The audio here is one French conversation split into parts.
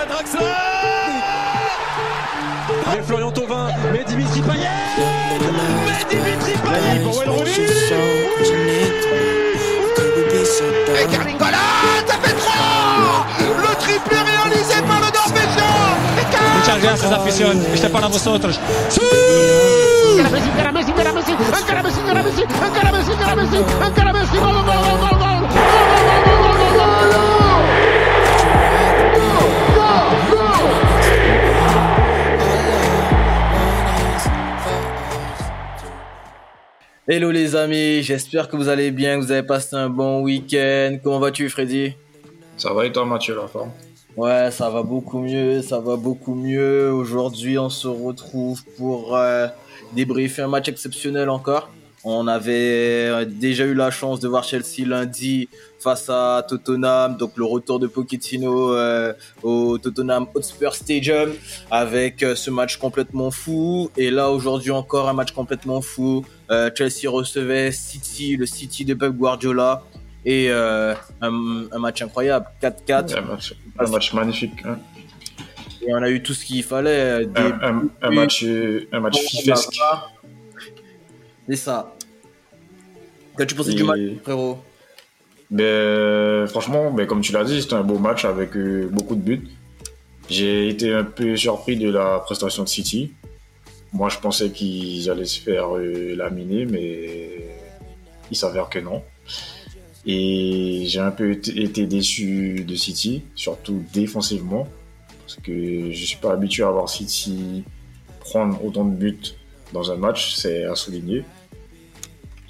à Draxler Mais Florian Thauvin, mais Dimitri Payet Mais Dimitri Payet pour Wayne Et Carlingola, ça fait 3 Le triplé réalisé par le Norvégien. Muchas gracias, afición. Este es para vosotros. ¡Sí! Encara Messi, encara Messi, encara Messi, encara Messi, encara Messi, encara Messi, encara Messi. Hello les amis, j'espère que vous allez bien, que vous avez passé un bon week-end. Comment vas-tu Freddy? Ça va et toi Mathieu, la forme? Ouais, ça va beaucoup mieux, ça va beaucoup mieux. Aujourd'hui, on se retrouve pour euh, débriefer un match exceptionnel encore. On avait euh, déjà eu la chance de voir Chelsea lundi face à Tottenham, donc le retour de Pochettino euh, au Tottenham Hotspur Stadium avec euh, ce match complètement fou. Et là aujourd'hui encore un match complètement fou. Euh, Chelsea recevait City, le City de Pep Guardiola et un, un match incroyable, 4-4. Un match, un match magnifique. hein. Et on a eu tout ce qu'il fallait. Des Un, match, un match fifesque. C'est ça. Qu'as-tu pensé Et- du match, frérot? Ben, franchement, ben, comme tu l'as dit, c'était un beau match avec euh, beaucoup de buts. J'ai été un peu surpris de la prestation de City. Moi, je pensais qu'ils allaient se faire euh, laminer, mais il s'avère que non. Et j'ai un peu été déçu de City, surtout défensivement, parce que je suis pas habitué à voir City prendre autant de buts dans un match, c'est à souligner.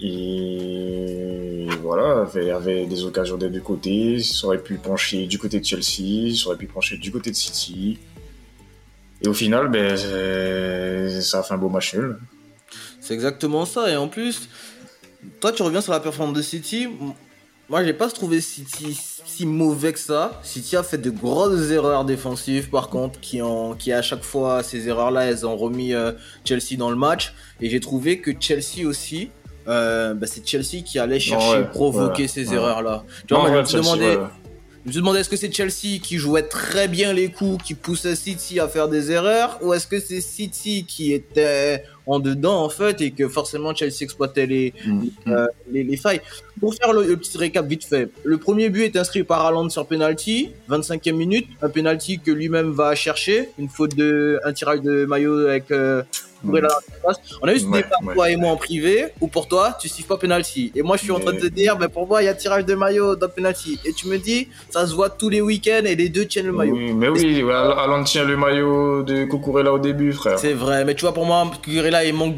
Et voilà, il y avait des occasions des deux côtés. Ça aurait pu pencher du côté de Chelsea, ça aurait pu pencher du côté de City. Et au final, ben, ça a fait un beau match nul. C'est exactement ça. Et en plus, toi, tu reviens sur la performance de City. Moi, j'ai pas trouvé City si mauvais que ça. City a fait de grosses erreurs défensives, par contre, qui, ont, qui à chaque fois, ces erreurs-là, elles ont remis euh, Chelsea dans le match. Et j'ai trouvé que Chelsea aussi, euh, bah, c'est Chelsea qui allait chercher, ouais, provoquer ouais, ces ouais. erreurs-là. Tu vois, moi, je me Chelsea, demandais, ouais. je me suis demandé est-ce que c'est Chelsea qui jouait très bien les coups, qui poussait City à faire des erreurs, ou est-ce que c'est City qui était en dedans en fait et que forcément Chelsea exploitait les, Mm. euh, les, les failles? Pour faire le, le petit récap vite fait, le premier but est inscrit par Haaland sur penalty, 25e minute, un penalty que lui-même va chercher, une faute de un tirage de maillot avec euh, Surface. On a eu ce Ouais, débat ouais. toi et moi en privé ou pour toi tu siffles pas penalty et moi je suis en train de te Mais- dire ben pour moi il y a tirage de maillot dans penalty et tu me dis ça se voit tous les week-ends et les deux tiennent le maillot. Oui, mais oui, Alan tient le maillot de Cucurella au début, frère. C'est vrai, mais tu vois, pour moi, là il manque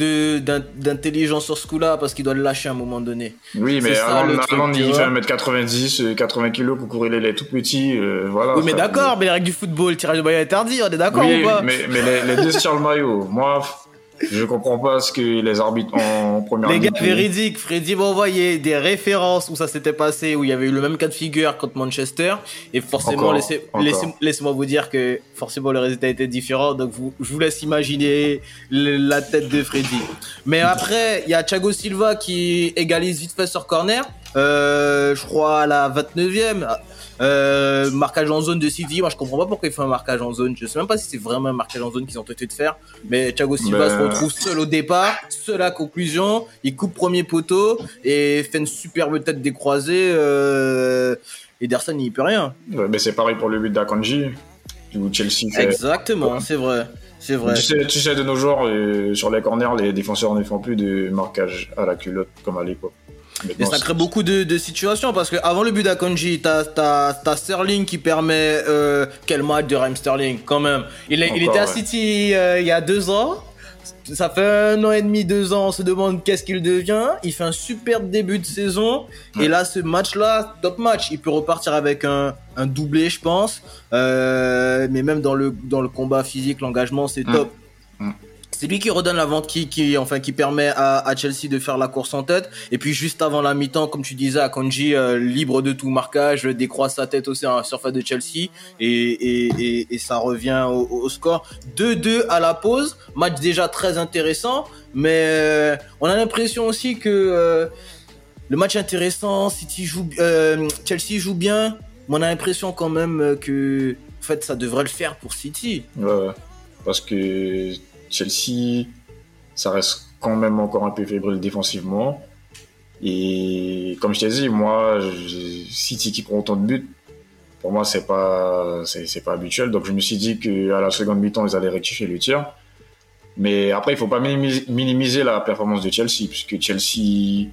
d'intelligence sur ce coup-là parce qu'il doit le lâcher à un moment donné. Oui, mais tu il fait 1m90, euh, 80 kg, Cucurella, il est tout petit, euh, voilà. oui, mais d'accord, mais les règles du football, le tirage de maillot est interdit, on est d'accord Oui, ou pas mais, mais les, les deux tirent le maillot. Moi, je comprends pas ce que les arbitres en première Les gars, véridique, Freddy m'a envoyé des références où ça s'était passé, où il y avait eu le même cas de figure contre Manchester. Et forcément, Encore, laissez, laissez, laissez-moi vous dire que forcément le résultat était différent. Donc vous, je vous laisse imaginer le- la tête de Freddy. Mais après, il y a Thiago Silva qui égalise vite fait sur corner. Euh, je crois à la 29e. Euh, marquage en zone de City. Moi, je comprends pas pourquoi il fait un marquage en zone. Je sais même pas si c'est vraiment un marquage en zone qu'ils ont tenté de faire. Mais Thiago Silva se retrouve seul au départ, seul à conclusion. Il coupe premier poteau et fait une superbe tête décroisée. Euh, Ederson, il peut rien. Ouais, mais c'est pareil pour le but d'Akanji, où Chelsea fait. Exactement, c'est vrai. C'est vrai. Tu sais, tu sais, de nos jours, euh, sur les corners, les défenseurs ne font plus de marquage à la culotte comme à l'époque. Et Maintenant, ça crée beaucoup de, de situations parce que avant le but d'Akonji, t'as Sterling qui permet euh, quel match de Raheem Sterling quand même. Il, Encore, était à ouais. City euh, il y a deux ans. Ça fait un an et demi, deux ans. On se demande qu'est-ce qu'il devient. Il fait un superbe début de saison. Et là, ce match-là, top match. Il peut repartir avec un, un doublé, je pense. Euh, mais même dans le dans le combat physique, l'engagement, c'est Mm. top. Mm. C'est lui qui redonne la vente qui, qui, enfin, qui permet à, à Chelsea de faire la course en tête. Et puis juste avant la mi-temps, comme tu disais, Akanji euh, libre de tout marquage, décroise sa tête aussi en surface de Chelsea et, ça revient au, score 2-2 à la pause. Match déjà très intéressant, mais euh, on a l'impression aussi que euh, le match intéressant, City joue, euh, Chelsea joue bien, mais on a l'impression quand même que fait, ça devrait le faire pour City. Ouais. parce que Chelsea, ça reste quand même encore un peu fébrile défensivement. Et comme je t'ai dit, moi, City qui prend autant de buts, pour moi, c'est pas, c'est, pas habituel. Donc, je me suis dit qu'à la seconde mi-temps, ils allaient rectifier le tir. Mais après, il faut pas minimiser la performance de Chelsea, puisque Chelsea,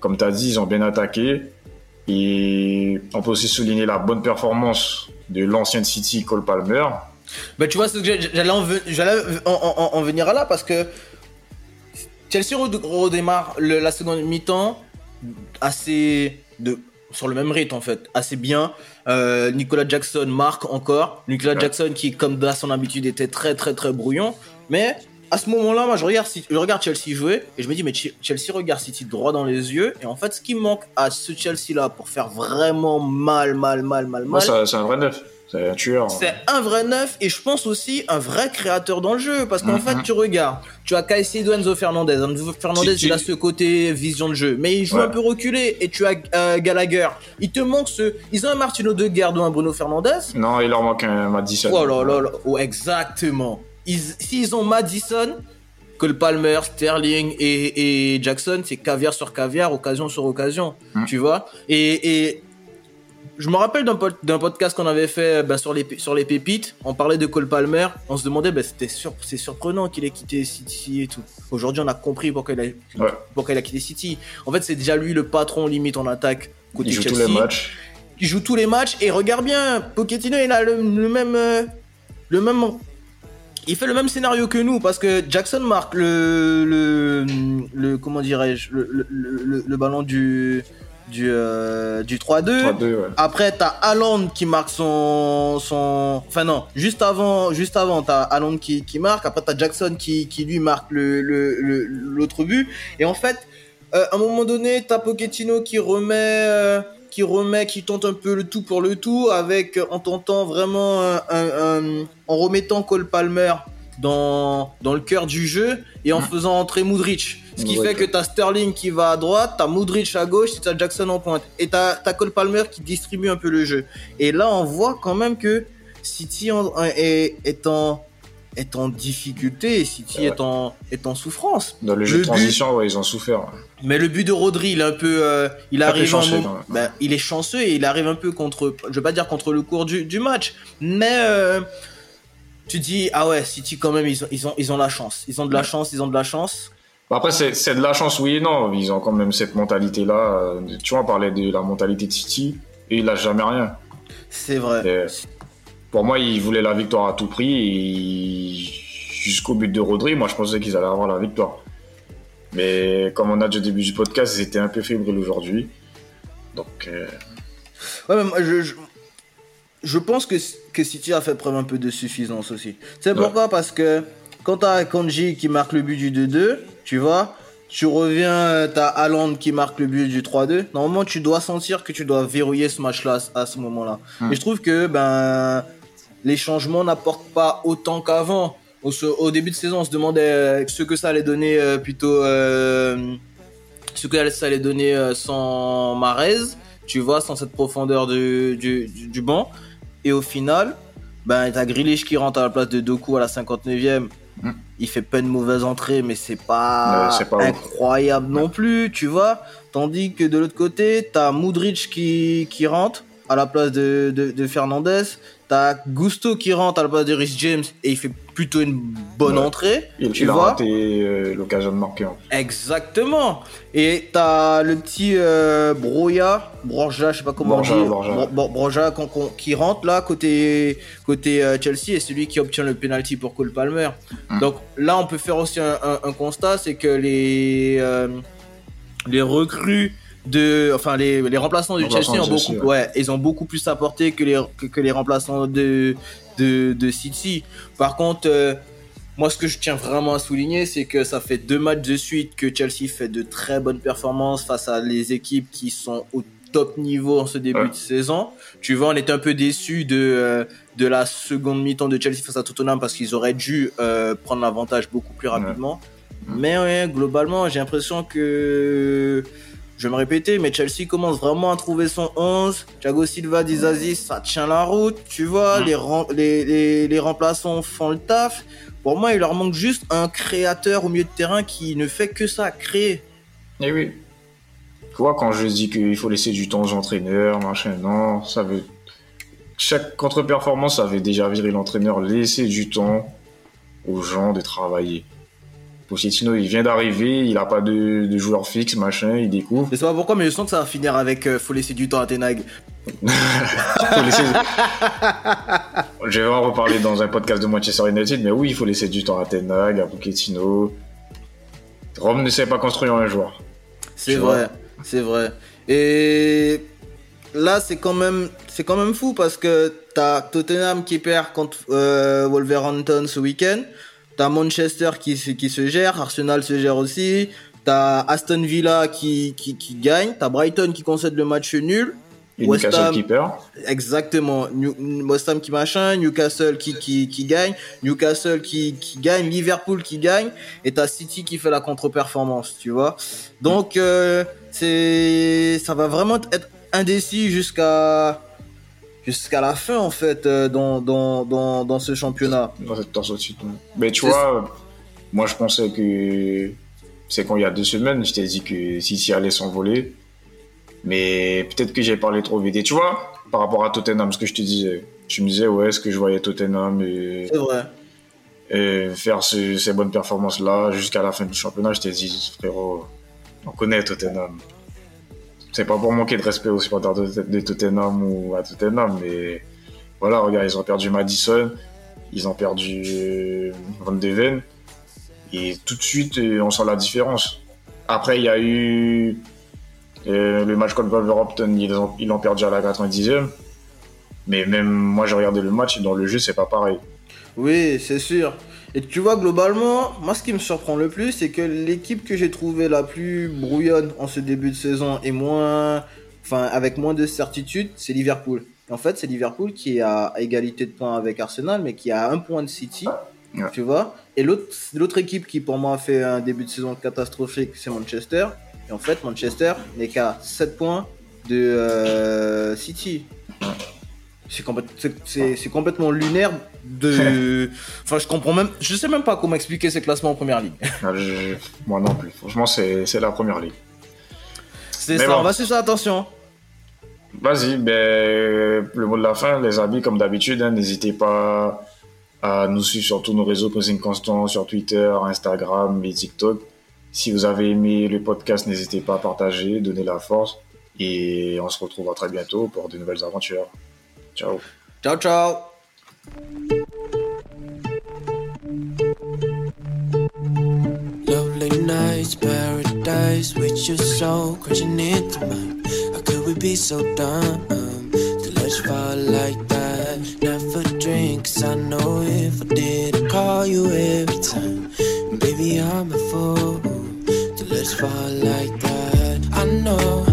comme tu as dit, ils ont bien attaqué. Et on peut aussi souligner la bonne performance de l'ancienne City, Cole Palmer. Bah, tu vois, j'allais en, en, en- en venir à là parce que Chelsea red- redémarre le- la seconde mi-temps assez de sur le même rythme en fait, assez bien. Euh, Nicolas Jackson marque encore. Nicolas Ouais. Jackson qui, comme à son habitude, était très très très brouillon. Mais à ce moment-là, moi je regarde, je regarde Chelsea jouer et je me dis mais Ch- Chelsea regarde City droit dans les yeux. Et en fait, ce qui manque à ce Chelsea là pour faire vraiment mal, mal, mal, mal, mal. ça- c'est un vrai neuf. C'est un tueur. C'est un vrai neuf et je pense aussi un vrai créateur dans le jeu parce qu'en Mhm. fait tu regardes, tu as Caicedo Enzo Fernandez, Enzo Fernandez Tu- tu- il a ce côté vision de jeu mais il joue Ouais. un peu reculé et tu as euh, Gallagher, il te manque ce, ils ont un Martino de ou un Bruno Fernandez? Non, il leur manque un Madison. Oh là là là, oh, exactement. Ils- S'ils ont Madison, Cole Palmer, Sterling et, et Jackson, c'est caviar sur caviar, occasion sur occasion, Mm. tu vois? Et, et je me rappelle d'un pod- d'un podcast qu'on avait fait ben, sur, les, p- sur les pépites, on parlait de Cole Palmer, on se demandait, ben, c'était sur- c'est surprenant qu'il ait quitté City et tout. Aujourd'hui, on a compris pourquoi il a, Ouais. pourquoi il a quitté City. En fait, c'est déjà lui le patron limite en attaque côté Il joue tous les matchs. il joue tous les matchs et regarde bien, Pochettino il a le, le même euh, le même il fait le même scénario que nous parce que Jackson marque le le, le comment dirais-je le ballon du du euh, du 3-2 3-2, ouais. après t'as Haaland qui marque son son enfin non juste avant juste avant t'as Haaland qui, qui marque. Après t'as Jackson qui, qui lui marque le le- le- l'autre but. Et en fait euh, à un moment donné t'as Pochettino qui remet euh, qui remet qui tente un peu le tout pour le tout avec en tentant vraiment un, un- un- en remettant Cole Palmer dans dans le cœur du jeu et en faisant entrer Modric ce qui fait que t'as Sterling qui va à droite, t'as Modric à gauche et t'as Jackson en pointe. Et t'as t'as Cole Palmer qui distribue un peu le jeu. Et là, on voit quand même que City en- est, est en, est en difficulté City Ouais. est, en, est en souffrance. Dans le jeu Le de but- transition, ouais, ils ont souffert. Mais le but de Rodri, il est un peu, euh, il arrive un chanceux, moment- ben, il est chanceux et il arrive un peu contre, je vais pas dire contre le cours du, du match, mais euh, tu dis ah ouais, City quand même ils ont, ils ont, ils ont la chance, ils ont de la chance, ils ont de la chance. Après, c'est de la chance, oui et non. Ils ont quand même cette mentalité-là. Euh, Tu vois, on parlait de la mentalité de City et il lâche jamais rien. C'est vrai. Et pour moi, ils voulaient la victoire à tout prix jusqu'au but de Rodri, moi, je pensais qu'ils allaient avoir la victoire. Mais comme on a dit au début du podcast, ils étaient un peu fébriles aujourd'hui. Donc, euh, Ouais, mais moi, je, je, je pense que, que City a fait preuve un peu de suffisance aussi. C'est Ouais. pourquoi Parce que quand t'as Kanji qui marque le but du 2-2, tu vois, tu reviens, t'as Haaland qui marque le but du 3-2. Normalement, tu dois sentir que tu dois verrouiller ce match-là à ce moment-là. Hmm. Et je trouve que ben les changements n'apportent pas autant qu'avant. Au, au début de saison, on se demandait euh, ce que ça allait donner euh, plutôt. euh, ce que ça allait donner euh, sans Marez, tu vois, sans cette profondeur du, du, du, du banc. Et au final, ben, t'as Grealish qui rentre à la place de Doku à la 59e. Mm. Il fait pas une mauvaise entrée, mais c'est pas, ouf. incroyable non plus, tu vois. Tandis que de l'autre côté, t'as Modric qui, qui rentre à la place de, de, de Fernandez. T'as Gusto qui rentre à la place de Rhys James et il fait plutôt une bonne Ouais. entrée. il, tu il a vois raté euh, l'occasion de marquer. en plus. Exactement. Et t'as le petit euh, Broja, Broja, je sais pas comment Borja, on dit, Borja. Bro- qu'on- qui rentre là côté côté euh, Chelsea et celui qui obtient le penalty pour Cole Palmer. Mm. Donc là, on peut faire aussi un, un- un constat, c'est que les euh, les recrues de, enfin les, les remplaçants du Remplaçants Chelsea ont de Chelsea, beaucoup, ouais. ils ont beaucoup plus apporté que les que, que les remplaçants de de, de City. Par contre. euh, moi, ce que je tiens vraiment à souligner, c'est que ça fait deux matchs de suite que Chelsea fait de très bonnes performances face à les équipes qui sont au top niveau en ce début Ouais. de saison. Tu vois, on était un peu déçus de, euh, de la seconde mi-temps de Chelsea face à Tottenham parce qu'ils auraient dû euh, prendre l'avantage beaucoup plus rapidement. Mais ouais, globalement, j'ai l'impression que je vais me répéter, mais Chelsea commence vraiment à trouver son 11. Thiago Silva, Dizazi, ça tient la route, tu vois. Les, les, les, les, remplaçants font le taf. Pour moi, il leur manque juste un créateur au milieu de terrain qui ne fait que ça, créer. Eh oui. Tu vois, quand je dis qu'il faut laisser du temps aux entraîneurs, machin, non, ça veut. Chaque contre-performance, ça avait déjà viré l'entraîneur, laisser du temps aux gens de travailler. Pochettino, il vient d'arriver, il a pas de, de, joueur fixe, machin, il découvre. Je sais pas pourquoi, mais je sens que ça va finir avec euh, faut laisser du temps à Tenag. laisser... je vais en reparler dans un podcast de Manchester United, mais oui, il faut laisser du temps à Tenag, à Pochettino. Rome ne sait pas construire un joueur. C'est vrai, c'est vrai. Et là, c'est quand même, c'est quand même fou parce que t'as Tottenham qui perd contre euh, Wolverhampton ce week-end. T'as Manchester qui, qui se gère, Arsenal se gère aussi. T'as Aston Villa qui, qui, qui gagne. T'as Brighton qui concède le match nul. Et West Newcastle Ham, qui perd. Exactement. New, West Ham qui machin, Newcastle qui, qui, qui gagne, Newcastle qui, qui gagne, Liverpool qui gagne, et t'as City qui fait la contre-performance, tu vois. Donc, euh, c'est, ça va vraiment être indécis jusqu'à jusqu'à la fin en fait euh, dans, dans, dans, dans, ce championnat. Dans cette torse au-dessus. Mais tu vois, moi je pensais que c'est quand il y a deux semaines, je t'ai dit que City allait s'envoler. Mais peut-être que j'ai parlé trop vite. Et tu vois, par rapport à Tottenham, ce que je te disais, je me disais, ouais, est-ce que je voyais Tottenham et, vrai. et faire ce, ces bonnes performances-là jusqu'à la fin du championnat Je t'ai dit, frérot, on connaît Tottenham c'est pas pour manquer de respect aux supporters de, de, Tottenham ou à Tottenham, mais voilà, regarde, ils ont perdu Madison, ils ont perdu Van de Ven, et tout de suite, on sent la différence. Après, il y a eu euh, le match contre Wolverhampton, ils l'ont ils perdu à la 90e, mais même moi, j'ai regardé le match, dans le jeu, c'est pas pareil. Oui, c'est sûr. Et tu vois, globalement, moi, ce qui me surprend le plus, c'est que l'équipe que j'ai trouvée la plus brouillonne en ce début de saison et moins. Enfin, avec moins de certitude, c'est Liverpool. En fait, c'est Liverpool qui est à égalité de points avec Arsenal, mais qui a un point de City. Ouais. Tu vois Et l'autre équipe qui, pour moi, a fait un début de saison catastrophique, c'est Manchester. Et en fait, Manchester n'est qu'à 7 points de euh, City. C'est complè complètement lunaire de. enfin, je comprends même. Je sais même pas comment expliquer ces classements en première ligue. Ah. Moi non plus. Franchement, c'est la première ligue. C'est ça, bon. on va suivre ça, attention. Vas-y, ben, le mot de la fin, les amis, comme d'habitude, hein, n'hésitez pas à nous suivre sur tous nos réseaux Pressing Constant, sur Twitter, Instagram et TikTok. Si vous avez aimé le podcast, n'hésitez pas à partager, donner la force. Et on se retrouvera très bientôt pour de nouvelles aventures. Ciao. Ciao, ciao. Lovely nights, paradise with your soul crashing into mine. How could we be so dumb to let you fall like that? Never drink, cause I know if I did, I'd call you every time. Baby, I'm a fool to let you fall like that. I know I'm not